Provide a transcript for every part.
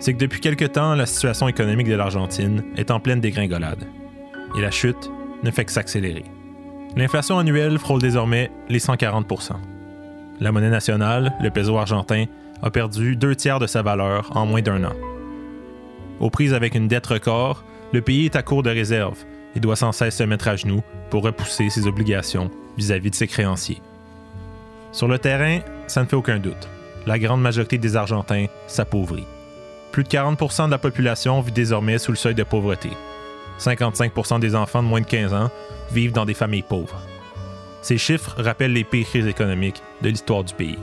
C'est que depuis quelque temps, la situation économique de l'Argentine est en pleine dégringolade. Et la chute ne fait que s'accélérer. L'inflation annuelle frôle désormais les 140% La monnaie nationale, le peso argentin, a perdu deux tiers de sa valeur en moins d'un an. Aux prises avec une dette record, le pays est à court de réserves et doit sans cesse se mettre à genoux pour repousser ses obligations vis-à-vis de ses créanciers. Sur le terrain, ça ne fait aucun doute. La grande majorité des Argentins s'appauvrit. Plus de 40% de la population vit désormais sous le seuil de pauvreté. 55 des enfants de moins de 15 ans vivent dans des familles pauvres. Ces chiffres rappellent les pires crises économiques de l'histoire du pays.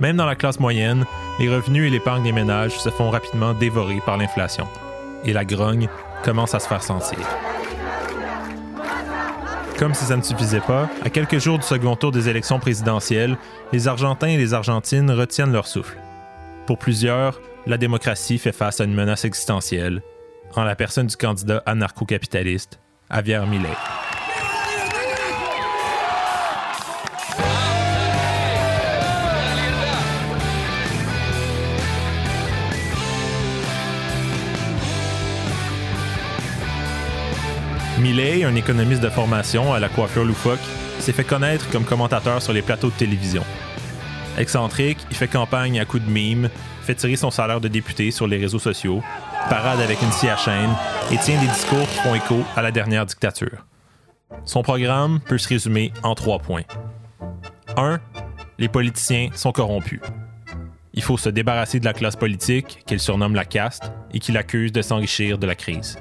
Même dans la classe moyenne, les revenus et l'épargne des ménages se font rapidement dévorer par l'inflation. Et la grogne commence à se faire sentir. Comme si ça ne suffisait pas, à quelques jours du second tour des élections présidentielles, les Argentins et les Argentines retiennent leur souffle. Pour plusieurs, la démocratie fait face à une menace existentielle, en la personne du candidat anarcho-capitaliste, Javier Milei. Millet, un économiste de formation à la coiffure loufoque, s'est fait connaître comme commentateur sur les plateaux de télévision. Excentrique, il fait campagne à coups de mimes, fait tirer son salaire de député sur les réseaux sociaux, parade avec une scie et tient des discours qui font écho à la dernière dictature. Son programme peut se résumer en trois points. 1. Les politiciens sont corrompus. Il faut se débarrasser de la classe politique, qu'il surnomme la caste, et qu'il accuse de s'enrichir de la crise.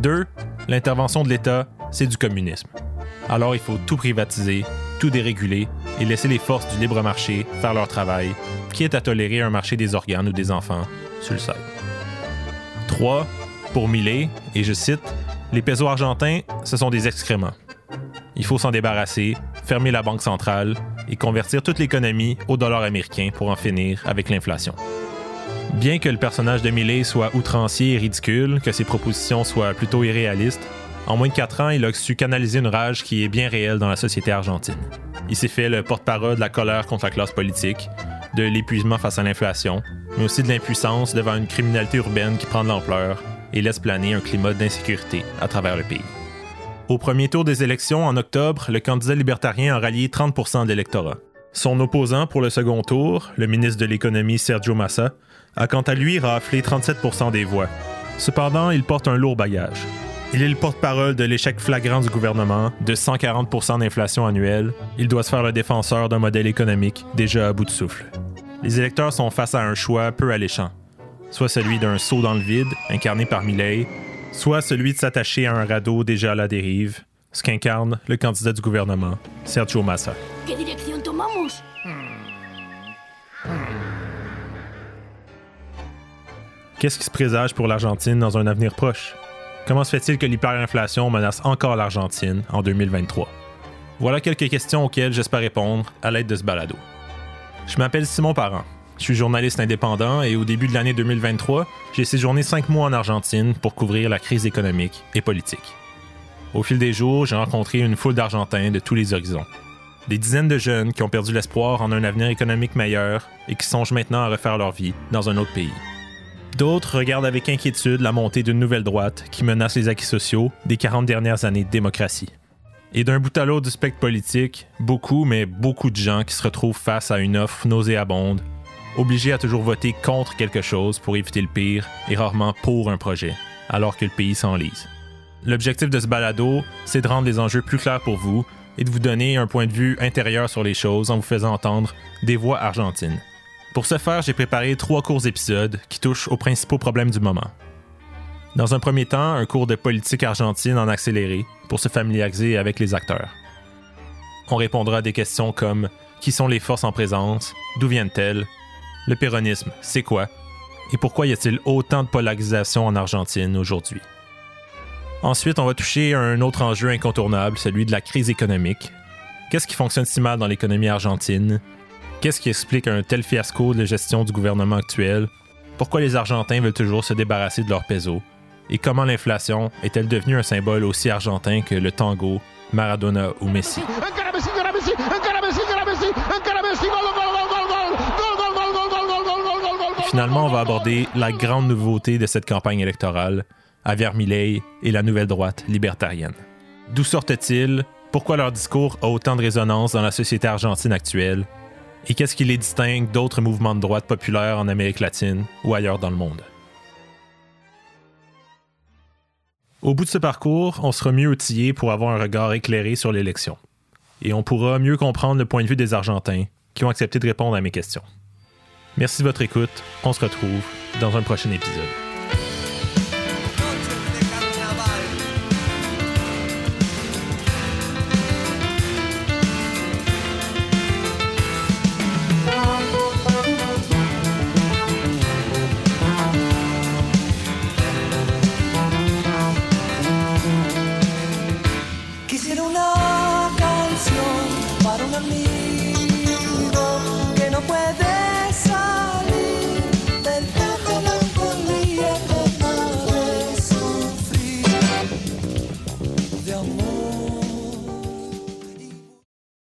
2 l'intervention de l'État, c'est du communisme. Alors il faut tout privatiser, tout déréguler et laisser les forces du libre marché faire leur travail, qui est à tolérer un marché des organes ou des enfants sur le sol. 3. Pour Millet, et je cite, les pesos argentins, ce sont des excréments. Il faut s'en débarrasser, fermer la banque centrale et convertir toute l'économie au dollar américain pour en finir avec l'inflation. Bien que le personnage de Millet soit outrancier et ridicule, que ses propositions soient plutôt irréalistes, en moins de quatre ans, il a su canaliser une rage qui est bien réelle dans la société argentine. Il s'est fait le porte-parole de la colère contre la classe politique, de l'épuisement face à l'inflation, mais aussi de l'impuissance devant une criminalité urbaine qui prend de l'ampleur et laisse planer un climat d'insécurité à travers le pays. Au premier tour des élections en octobre, le candidat libertarien a rallié 30 de l'électorat. Son opposant pour le second tour, le ministre de l'économie Sergio Massa, a quant à lui raflé 37 des voix. Cependant, il porte un lourd bagage. Il est le porte-parole de l'échec flagrant du gouvernement, de 140% d'inflation annuelle. Il doit se faire le défenseur d'un modèle économique déjà à bout de souffle. Les électeurs sont face à un choix peu alléchant. Soit celui d'un saut dans le vide, incarné par Milley, soit celui de s'attacher à un radeau déjà à la dérive, ce qu'incarne le candidat du gouvernement, Sergio Massa. Qu'est-ce qui se présage pour l'Argentine dans un avenir proche? Comment se fait-il que l'hyperinflation menace encore l'Argentine en 2023? Voilà quelques questions auxquelles j'espère répondre à l'aide de ce balado. Je m'appelle Simon Parent. Je suis journaliste indépendant et au début de l'année 2023, j'ai séjourné cinq mois en Argentine pour couvrir la crise économique et politique. Au fil des jours, j'ai rencontré une foule d'Argentins de tous les horizons. Des dizaines de jeunes qui ont perdu l'espoir en un avenir économique meilleur et qui songent maintenant à refaire leur vie dans un autre pays. D'autres regardent avec inquiétude la montée d'une nouvelle droite qui menace les acquis sociaux des 40 dernières années de démocratie. Et d'un bout à l'autre du spectre politique, beaucoup, mais beaucoup de gens qui se retrouvent face à une offre nauséabonde, obligés à toujours voter contre quelque chose pour éviter le pire et rarement pour un projet, alors que le pays s'enlise. L'objectif de ce balado, c'est de rendre les enjeux plus clairs pour vous et de vous donner un point de vue intérieur sur les choses en vous faisant entendre des voix argentines. Pour ce faire, j'ai préparé trois courts épisodes qui touchent aux principaux problèmes du moment. Dans un premier temps, un cours de politique argentine en accéléré pour se familiariser avec les acteurs. On répondra à des questions comme qui sont les forces en présence, d'où viennent-elles, le péronisme, c'est quoi, et pourquoi y a-t-il autant de polarisation en Argentine aujourd'hui. Ensuite, on va toucher à un autre enjeu incontournable, celui de la crise économique. Qu'est-ce qui fonctionne si mal dans l'économie argentine? Qu'est-ce qui explique un tel fiasco de gestion du gouvernement actuel? Pourquoi les Argentins veulent toujours se débarrasser de leur peso? Et comment l'inflation est-elle devenue un symbole aussi argentin que le tango, Maradona ou Messi? finalement, on va aborder la grande nouveauté de cette campagne électorale, Javier Milei et la nouvelle droite libertarienne. D'où sortent-ils? Pourquoi leur discours a autant de résonance dans la société argentine actuelle? Et qu'est-ce qui les distingue d'autres mouvements de droite populaires en Amérique latine ou ailleurs dans le monde? Au bout de ce parcours, on sera mieux outillé pour avoir un regard éclairé sur l'élection. Et on pourra mieux comprendre le point de vue des Argentins qui ont accepté de répondre à mes questions. Merci de votre écoute. On se retrouve dans un prochain épisode.